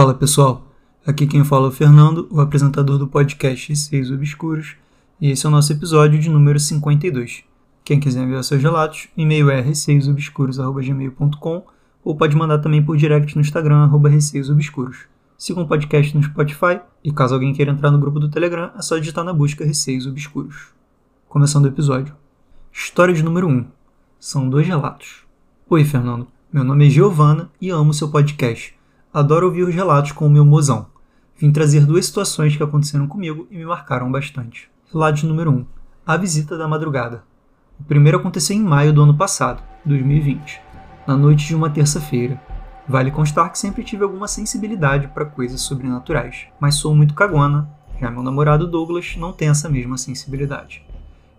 Fala pessoal, aqui quem fala é o Fernando, o apresentador do podcast Seis Obscuros, e esse é o nosso episódio de número 52. Quem quiser enviar seus relatos, e-mail é receiosobscuros.gmail.com ou pode mandar também por direct no Instagram, arroba receiosobscuros. Sigam o podcast no Spotify e caso alguém queira entrar no grupo do Telegram, é só digitar na busca Receios Obscuros. Começando o episódio. História de número 1. São dois relatos. Oi, Fernando. Meu nome é Giovana e amo seu podcast. Adoro ouvir os relatos com o meu mozão. Vim trazer duas situações que aconteceram comigo e me marcaram bastante. Relato número 1. A visita da madrugada. O primeiro aconteceu em maio do ano passado, 2020, na noite de uma terça-feira. Vale constar que sempre tive alguma sensibilidade para coisas sobrenaturais, mas sou muito cagona, já meu namorado Douglas não tem essa mesma sensibilidade.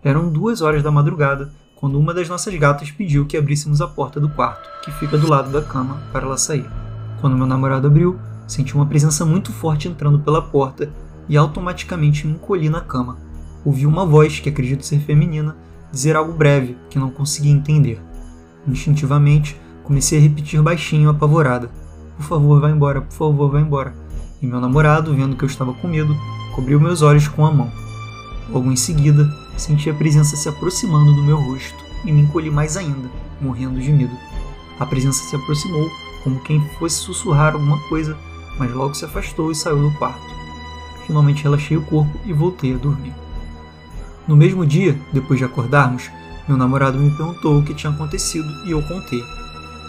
Eram duas horas da madrugada quando uma das nossas gatas pediu que abríssemos a porta do quarto, que fica do lado da cama, para ela sair. Quando meu namorado abriu, senti uma presença muito forte entrando pela porta e automaticamente me encolhi na cama. Ouvi uma voz, que acredito ser feminina, dizer algo breve que não conseguia entender. Instintivamente, comecei a repetir baixinho, apavorada: Por favor, vá embora, por favor, vá embora. E meu namorado, vendo que eu estava com medo, cobriu meus olhos com a mão. Logo em seguida, senti a presença se aproximando do meu rosto e me encolhi mais ainda, morrendo de medo. A presença se aproximou como quem fosse sussurrar alguma coisa, mas logo se afastou e saiu do quarto. Finalmente relaxei o corpo e voltei a dormir. No mesmo dia, depois de acordarmos, meu namorado me perguntou o que tinha acontecido e eu contei.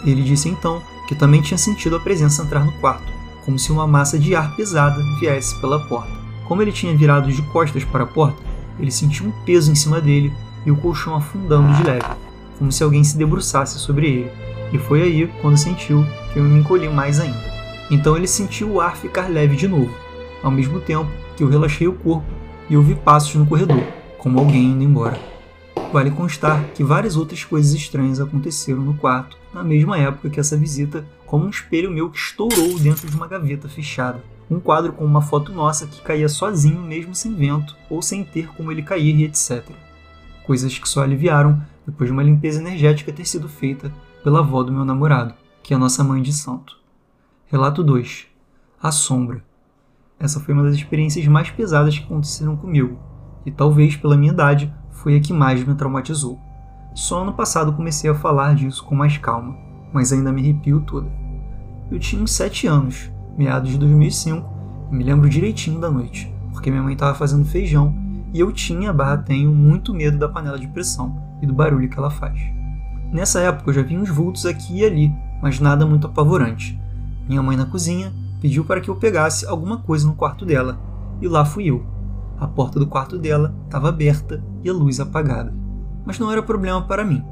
Ele disse então que também tinha sentido a presença entrar no quarto, como se uma massa de ar pesada viesse pela porta. Como ele tinha virado de costas para a porta, ele sentiu um peso em cima dele e o colchão afundando de leve, como se alguém se debruçasse sobre ele. E foi aí quando sentiu que eu me encolhi mais ainda. Então ele sentiu o ar ficar leve de novo, ao mesmo tempo que eu relaxei o corpo e ouvi passos no corredor, como alguém indo embora. Vale constar que várias outras coisas estranhas aconteceram no quarto na mesma época que essa visita, como um espelho meu que estourou dentro de uma gaveta fechada. Um quadro com uma foto nossa que caía sozinho mesmo sem vento ou sem ter como ele cair e etc. Coisas que só aliviaram depois de uma limpeza energética ter sido feita pela avó do meu namorado, que é a nossa mãe de santo. Relato 2. A sombra. Essa foi uma das experiências mais pesadas que aconteceram comigo, e talvez pela minha idade foi a que mais me traumatizou. Só ano passado comecei a falar disso com mais calma, mas ainda me arrepio toda. Eu tinha uns 7 anos, meados de 2005, e me lembro direitinho da noite, porque minha mãe estava fazendo feijão e eu tinha, barra tenho, muito medo da panela de pressão e do barulho que ela faz. Nessa época eu já vi uns vultos aqui e ali, mas nada muito apavorante. Minha mãe na cozinha pediu para que eu pegasse alguma coisa no quarto dela, e lá fui eu. A porta do quarto dela estava aberta e a luz apagada. Mas não era problema para mim,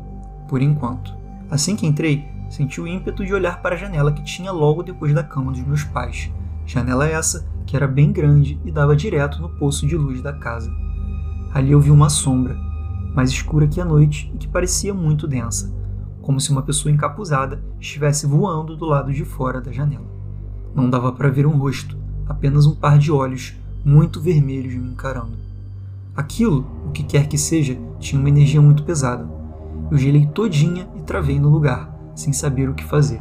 por enquanto. Assim que entrei, senti o ímpeto de olhar para a janela que tinha logo depois da cama dos meus pais. Janela essa que era bem grande e dava direto no poço de luz da casa. Ali eu vi uma sombra, mais escura que a noite e que parecia muito densa, como se uma pessoa encapuzada estivesse voando do lado de fora da janela. Não dava para ver um rosto, apenas um par de olhos muito vermelhos me encarando. Aquilo, o que quer que seja, tinha uma energia muito pesada. Eu gelei todinha e travei no lugar, sem saber o que fazer.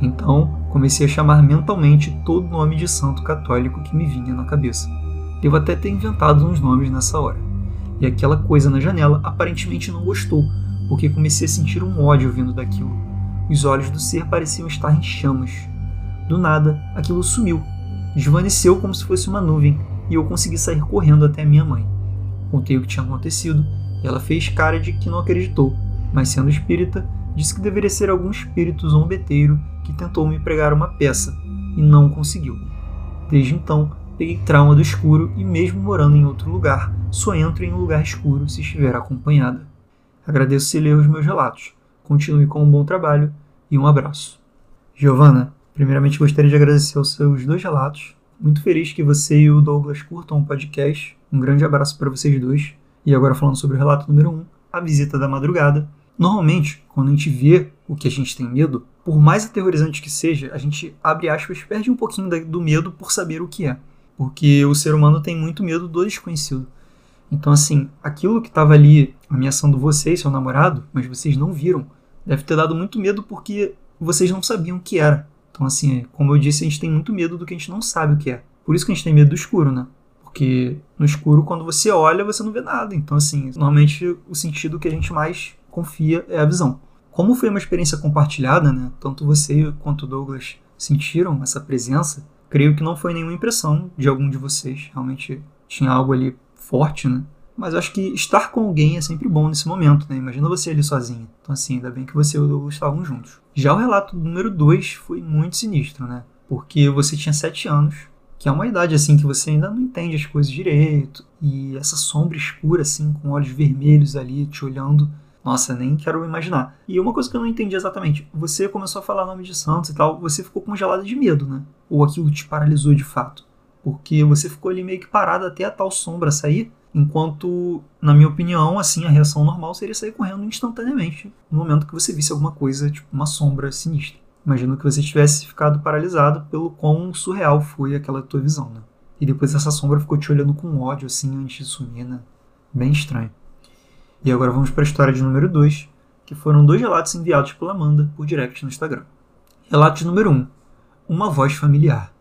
Então, comecei a chamar mentalmente todo nome de santo católico que me vinha na cabeça. Devo até ter inventado uns nomes nessa hora e aquela coisa na janela aparentemente não gostou, porque comecei a sentir um ódio vindo daquilo. Os olhos do ser pareciam estar em chamas. Do nada, aquilo sumiu, desvaneceu como se fosse uma nuvem, e eu consegui sair correndo até minha mãe. Contei o que tinha acontecido, e ela fez cara de que não acreditou, mas sendo espírita, disse que deveria ser algum espírito zombeteiro que tentou me pregar uma peça, e não conseguiu. Desde então, peguei trauma do escuro e, mesmo morando em outro lugar, só entro em um lugar escuro se estiver acompanhada. Agradeço se ler os meus relatos. Continue com um bom trabalho e um abraço. Giovana, primeiramente gostaria de agradecer os seus dois relatos. Muito feliz que você e o Douglas curtam o podcast. Um grande abraço para vocês dois. E agora falando sobre o relato número 1, um, a visita da madrugada. Normalmente, quando a gente vê o que a gente tem medo, por mais aterrorizante que seja, a gente, abre aspas, perde um pouquinho do medo por saber o que é porque o ser humano tem muito medo do desconhecido. Então, assim, aquilo que estava ali ameaçando você e seu namorado, mas vocês não viram, deve ter dado muito medo porque vocês não sabiam o que era. Então, assim, como eu disse, a gente tem muito medo do que a gente não sabe o que é. Por isso que a gente tem medo do escuro, né? Porque no escuro, quando você olha, você não vê nada. Então, assim, normalmente o sentido que a gente mais confia é a visão. Como foi uma experiência compartilhada, né? Tanto você quanto o Douglas sentiram essa presença. Creio que não foi nenhuma impressão de algum de vocês. Realmente tinha algo ali forte, né? Mas acho que estar com alguém é sempre bom nesse momento, né? Imagina você ali sozinho. Então, assim, ainda bem que você e o Douglas estavam juntos. Já o relato número 2 foi muito sinistro, né? Porque você tinha 7 anos, que é uma idade, assim, que você ainda não entende as coisas direito. E essa sombra escura, assim, com olhos vermelhos ali te olhando. Nossa, nem quero imaginar. E uma coisa que eu não entendi exatamente, você começou a falar nome de santos e tal, você ficou congelado de medo, né? Ou aquilo te paralisou de fato? Porque você ficou ali meio que parado até a tal sombra sair Enquanto, na minha opinião, assim, a reação normal seria sair correndo instantaneamente no momento que você visse alguma coisa, tipo uma sombra sinistra. Imagino que você tivesse ficado paralisado pelo quão surreal foi aquela tua visão, né? E depois essa sombra ficou te olhando com ódio, assim, antes de sumir, né? Bem estranho. E agora vamos para a história de número 2, que foram dois relatos enviados pela Amanda por direct no Instagram. Relato número 1. Um, uma voz familiar.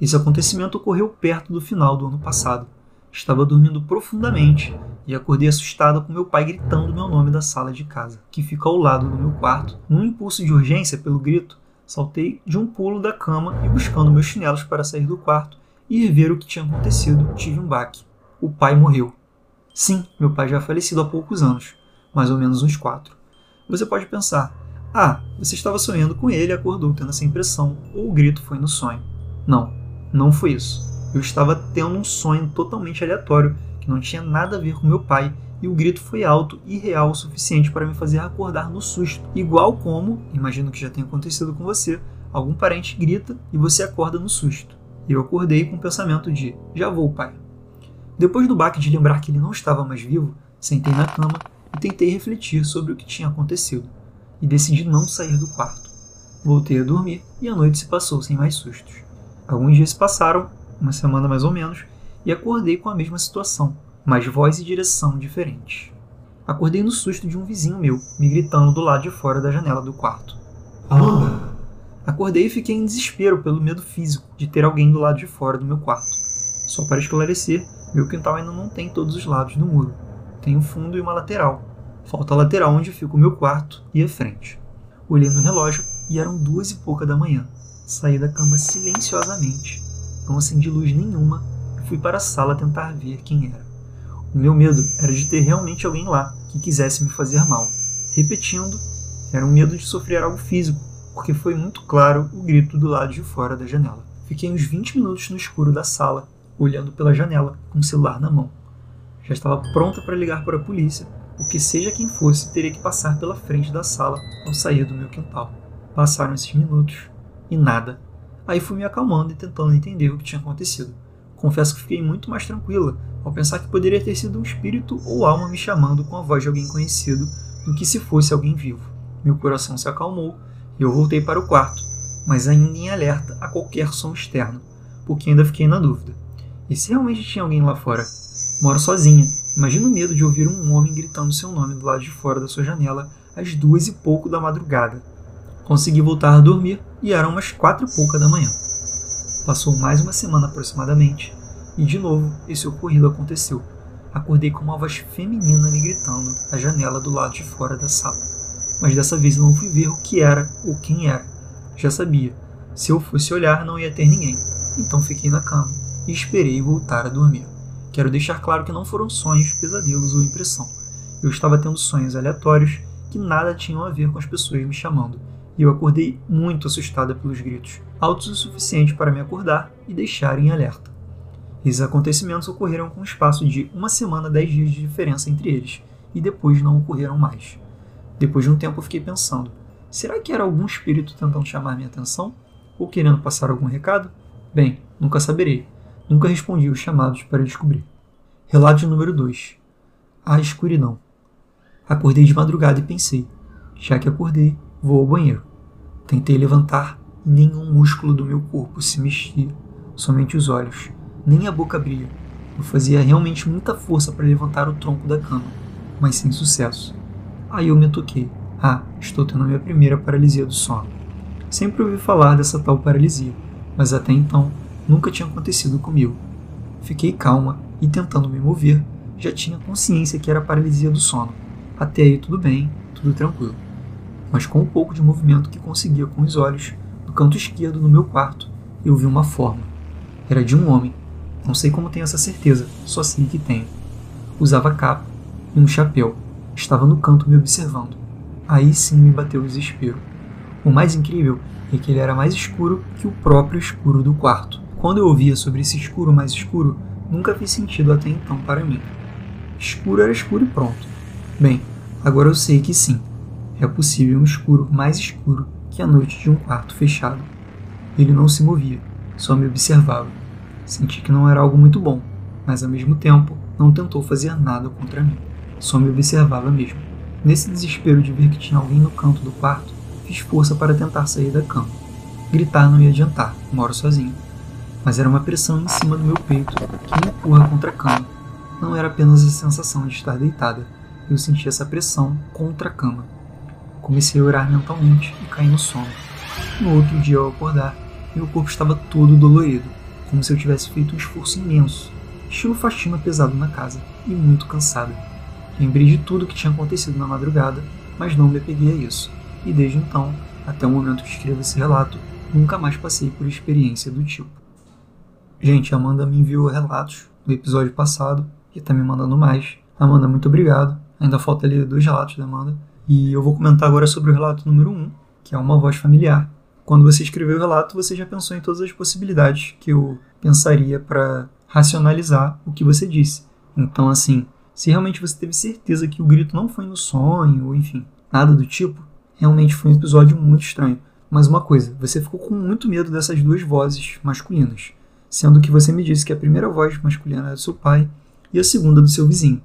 Esse acontecimento ocorreu perto do final do ano passado Estava dormindo profundamente e acordei assustada com meu pai gritando meu nome da sala de casa, que fica ao lado do meu quarto. Num impulso de urgência pelo grito, saltei de um pulo da cama e buscando meus chinelos para sair do quarto e ver o que tinha acontecido, tive um baque. O pai morreu. Sim, meu pai já é falecido há poucos anos, mais ou menos uns quatro. Você pode pensar, ah, você estava sonhando com ele e acordou tendo essa impressão, ou o grito foi no sonho. Não, não foi isso. Eu estava tendo um sonho totalmente aleatório, que não tinha nada a ver com meu pai, e o grito foi alto e real o suficiente para me fazer acordar no susto. Igual como, imagino que já tenha acontecido com você, algum parente grita e você acorda no susto. Eu acordei com o pensamento de: já vou, pai. Depois do baque de lembrar que ele não estava mais vivo, sentei na cama e tentei refletir sobre o que tinha acontecido, e decidi não sair do quarto. Voltei a dormir e a noite se passou sem mais sustos. Alguns dias se passaram uma semana mais ou menos, e acordei com a mesma situação, mas voz e direção diferentes. Acordei no susto de um vizinho meu, me gritando do lado de fora da janela do quarto. Amanda! Acordei e fiquei em desespero pelo medo físico de ter alguém do lado de fora do meu quarto. Só para esclarecer, meu quintal ainda não tem todos os lados do muro. Tem um fundo e uma lateral. Falta a lateral onde fica o meu quarto e a frente. Olhei no relógio e eram duas e pouca da manhã. Saí da cama silenciosamente não acendi luz nenhuma e fui para a sala tentar ver quem era. O meu medo era de ter realmente alguém lá que quisesse me fazer mal. Repetindo, era um medo de sofrer algo físico, porque foi muito claro o grito do lado de fora da janela. Fiquei uns 20 minutos no escuro da sala, olhando pela janela, com o celular na mão. Já estava pronta para ligar para a polícia, porque seja quem fosse, teria que passar pela frente da sala ao sair do meu quintal. Passaram esses minutos e nada Aí fui me acalmando e tentando entender o que tinha acontecido. Confesso que fiquei muito mais tranquila ao pensar que poderia ter sido um espírito ou alma me chamando com a voz de alguém conhecido do que se fosse alguém vivo. Meu coração se acalmou e eu voltei para o quarto, mas ainda em alerta a qualquer som externo, porque ainda fiquei na dúvida. E se realmente tinha alguém lá fora? Moro sozinha. Imagina o medo de ouvir um homem gritando seu nome do lado de fora da sua janela às duas e pouco da madrugada. Consegui voltar a dormir e eram umas quatro e pouca da manhã. Passou mais uma semana aproximadamente e de novo esse ocorrido aconteceu. Acordei com uma voz feminina me gritando da janela do lado de fora da sala. Mas dessa vez não fui ver o que era ou quem era. Já sabia. Se eu fosse olhar, não ia ter ninguém. Então fiquei na cama e esperei voltar a dormir. Quero deixar claro que não foram sonhos, pesadelos ou impressão. Eu estava tendo sonhos aleatórios que nada tinham a ver com as pessoas me chamando e eu acordei muito assustada pelos gritos, altos o suficiente para me acordar e deixar em alerta. Esses acontecimentos ocorreram com um espaço de uma semana, dez dias de diferença entre eles, e depois não ocorreram mais. Depois de um tempo eu fiquei pensando: será que era algum espírito tentando chamar minha atenção? Ou querendo passar algum recado? Bem, nunca saberei. Nunca respondi os chamados para descobrir. Relato número 2: A escuridão. Acordei de madrugada e pensei: já que acordei, Vou ao banheiro. Tentei levantar e nenhum músculo do meu corpo se mexia, somente os olhos. Nem a boca abria. Eu fazia realmente muita força para levantar o tronco da cama, mas sem sucesso. Aí eu me toquei. Ah, estou tendo a minha primeira paralisia do sono. Sempre ouvi falar dessa tal paralisia, mas até então nunca tinha acontecido comigo. Fiquei calma e tentando me mover, já tinha consciência que era paralisia do sono. Até aí tudo bem, tudo tranquilo. Mas com um pouco de movimento que conseguia com os olhos, no canto esquerdo no meu quarto, eu vi uma forma. Era de um homem. Não sei como tenho essa certeza, só sei que tenho. Usava capa e um chapéu. Estava no canto me observando. Aí sim me bateu o desespero. O mais incrível é que ele era mais escuro que o próprio escuro do quarto. Quando eu ouvia sobre esse escuro mais escuro, nunca fez sentido até então para mim. Escuro era escuro e pronto. Bem, agora eu sei que sim, é possível um escuro mais escuro que a noite de um quarto fechado. Ele não se movia, só me observava. Senti que não era algo muito bom, mas ao mesmo tempo não tentou fazer nada contra mim. Só me observava mesmo. Nesse desespero de ver que tinha alguém no canto do quarto, fiz força para tentar sair da cama. Gritar não ia adiantar, moro sozinho. Mas era uma pressão em cima do meu peito que me empurra contra a cama. Não era apenas a sensação de estar deitada, eu senti essa pressão contra a cama. Comecei a orar mentalmente e caí no sono. No outro dia, ao acordar, meu corpo estava todo dolorido, como se eu tivesse feito um esforço imenso, estilo faxina pesado na casa, e muito cansado. Lembrei de tudo que tinha acontecido na madrugada, mas não me apeguei a isso e desde então, até o momento que escrevo esse relato, nunca mais passei por experiência do tipo. Gente, a Amanda me enviou relatos do episódio passado e está me mandando mais. Amanda, muito obrigado. Ainda falta ali dois relatos da Amanda. E eu vou comentar agora sobre o relato número 1, um, que é uma voz familiar. Quando você escreveu o relato, você já pensou em todas as possibilidades que eu pensaria para racionalizar o que você disse. Então, assim, se realmente você teve certeza que o grito não foi no sonho, ou enfim, nada do tipo, Realmente foi um episódio muito estranho. Mas uma coisa, você ficou com muito medo dessas duas vozes masculinas, sendo que você me disse que a primeira voz masculina era do seu pai e a segunda do seu vizinho.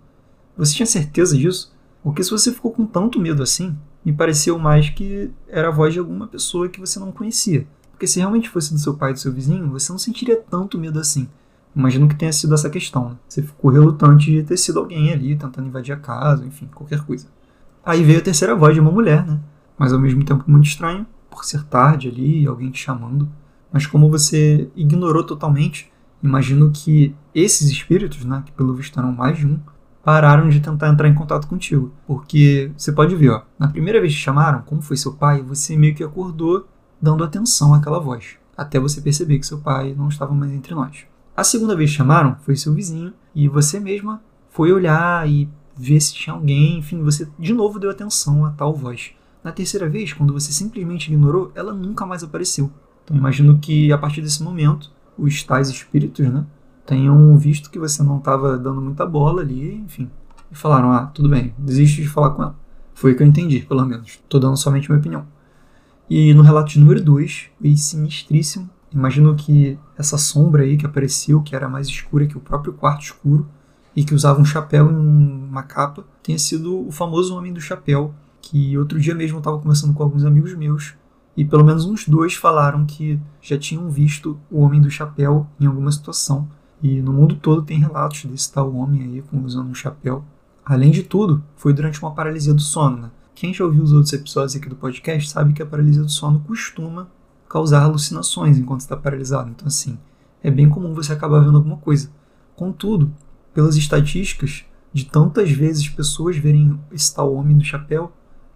Você tinha certeza disso? Porque se você ficou com tanto medo assim, me pareceu mais que era a voz de alguma pessoa que você não conhecia. Porque se realmente fosse do seu pai e do seu vizinho, você não sentiria tanto medo assim. Imagino que tenha sido essa questão. Né? Você ficou relutante de ter sido alguém ali tentando invadir a casa, enfim, qualquer coisa. Aí veio a terceira voz de uma mulher, né? mas ao mesmo tempo muito estranho, por ser tarde ali, alguém te chamando. Mas como você ignorou totalmente, imagino que esses espíritos, né, que pelo visto eram mais de um, pararam de tentar entrar em contato contigo. Porque você pode ver, ó, na primeira vez que chamaram, como foi seu pai, você meio que acordou dando atenção àquela voz, até você perceber que seu pai não estava mais entre nós. A segunda vez que chamaram foi seu vizinho e você mesma foi olhar e ver se tinha alguém, enfim, você de novo deu atenção a tal voz. Na terceira vez, quando você simplesmente ignorou, ela nunca mais apareceu. Então imagino que a partir desse momento, os tais espíritos, né, tenham visto que você não estava dando muita bola ali, enfim, e falaram: "Ah, tudo bem, desiste de falar com ela". Foi o que eu entendi, pelo menos. Estou dando somente minha opinião. E no relato de número 2, foi sinistríssimo. Imagino que essa sombra aí que apareceu, que era mais escura que o próprio quarto escuro, e que usava um chapéu e uma capa, tenha sido o famoso Homem do Chapéu, que outro dia mesmo eu estava conversando com alguns amigos meus e pelo menos uns dois falaram que já tinham visto o Homem do Chapéu em alguma situação. E no mundo todo tem relatos desse tal homem aí usando um chapéu. Além de tudo, foi durante uma paralisia do sono. Né? Quem já ouviu os outros episódios aqui do podcast sabe que a paralisia do sono costuma causar alucinações enquanto está paralisado. Então, assim, é bem comum você acabar vendo alguma coisa. Contudo, pelas estatísticas de tantas vezes pessoas verem esse tal homem do chapéu,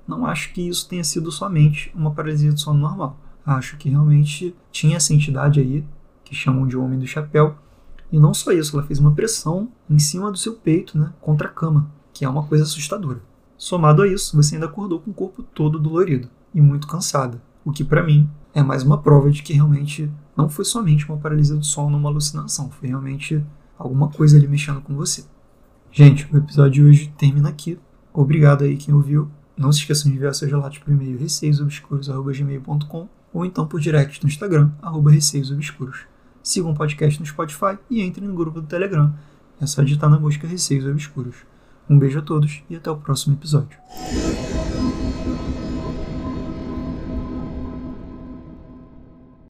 não acho que isso tenha sido somente uma paralisia do sono normal. Acho que realmente tinha essa entidade aí, que chamam de Homem do Chapéu, e não só isso, ela fez uma pressão em cima do seu peito, né, contra a cama, que é uma coisa assustadora. Somado a isso, você ainda acordou com o corpo todo dolorido e muito cansada, o que para mim é mais uma prova de que realmente não foi somente uma paralisia do sono, uma alucinação, foi realmente alguma coisa ali mexendo com você. Gente, o episódio de hoje termina aqui. Obrigado aí quem ouviu. Não se esqueçam de enviar seus relatos por e-mail receiosobscuros.gmail.com ou então por direct no Instagram, arroba receiosobscuros. Sigam o podcast no Spotify e entrem no grupo do Telegram. É só digitar na busca Receios Obscuros. Um beijo a todos e até o próximo episódio.